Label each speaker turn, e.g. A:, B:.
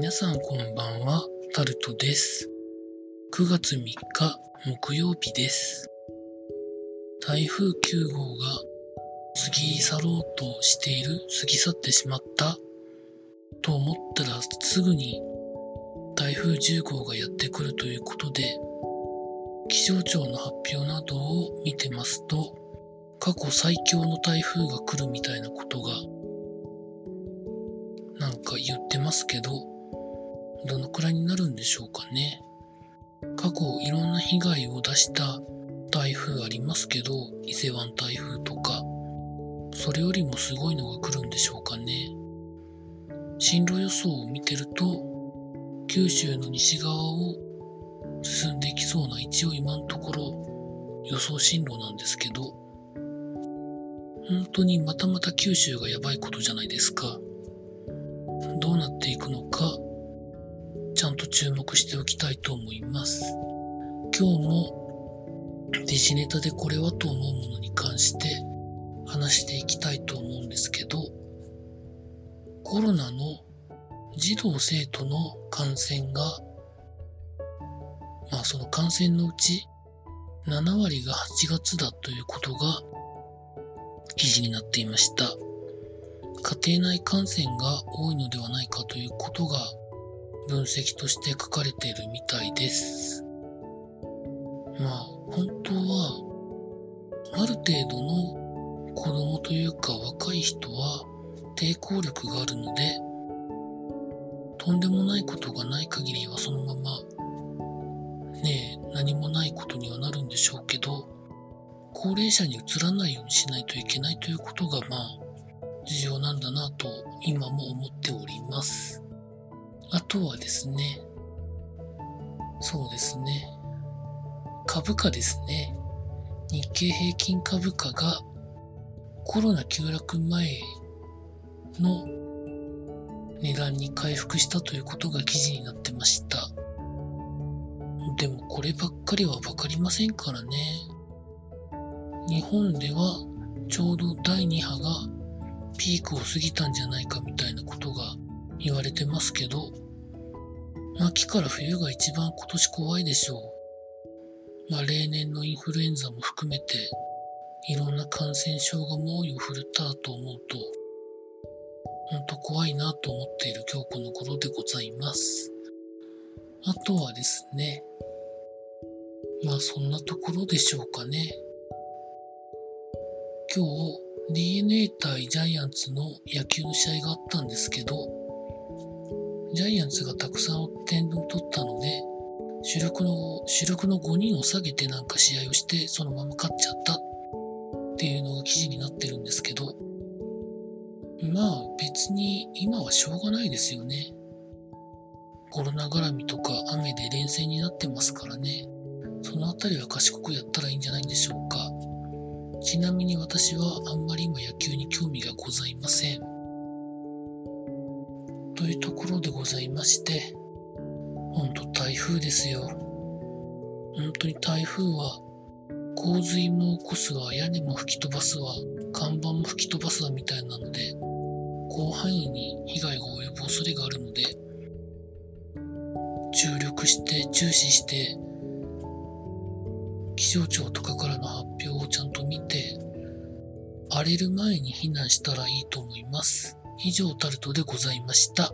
A: 皆さんこんばんは、タルトです。9月3日木曜日です。台風9号が過ぎ去ろうとしている、過ぎ去ってしまったと思ったらすぐに台風10号がやってくるということで、気象庁の発表などを見てますと、過去最強の台風が来るみたいなことがなんか言ってますけど、どのくらいになるんでしょうかね。過去いろんな被害を出した台風ありますけど、伊勢湾台風とか、それよりもすごいのが来るんでしょうかね。進路予想を見てると、九州の西側を進んでいきそうな一応今のところ予想進路なんですけど、本当にまたまた九州がやばいことじゃないですか。どうなっていくのか、ちゃんと注目しておきたいと思います。今日もデジネタでこれはと思うものに関して話していきたいと思うんですけど、コロナの児童生徒の感染が、まあその感染のうち7割が8月だということが記事になっていました。家庭内感染が多いのではないかということが分析として書かれているみたいです。まあ本当はある程度の子供というか若い人は抵抗力があるのでとんでもないことがない限りはそのままねえ何もないことにはなるんでしょうけど高齢者にうつらないようにしないといけないということがまあ重要なんだなと今も思っております。あとはですね、そうですね、株価ですね。日経平均株価がコロナ急落前の値段に回復したということが記事になってました。でもこればっかりはわかりませんからね。日本ではちょうど第2波がピークを過ぎたんじゃないかみたいなことが言われてますけど、秋から冬が一番今年怖いでしょう。まあ例年のインフルエンザも含めて、いろんな感染症が猛威を振るったと思うと、ほんと怖いなと思っている今日この頃でございます。あとはですね、まあそんなところでしょうかね。今日 DNA 対ジャイアンツの野球の試合があったんですけど、ジャイアンツがたくさん点を取ったので、主力の、主力の5人を下げてなんか試合をして、そのまま勝っちゃったっていうのが記事になってるんですけど、まあ別に今はしょうがないですよね。コロナ絡みとか雨で連戦になってますからね。そのあたりは賢くやったらいいんじゃないんでしょうか。ちなみに私はあんまり今野球に興味がございません。というところでございまして、ほんと台風ですよ。本当に台風は洪水も起こすわ、屋根も吹き飛ばすわ、看板も吹き飛ばすわみたいなので、広範囲に被害が及ぶ恐れがあるので、注力して、注視して、気象庁とかからの発表をちゃんと見て、荒れる前に避難したらいいと思います。以上タルトでございました。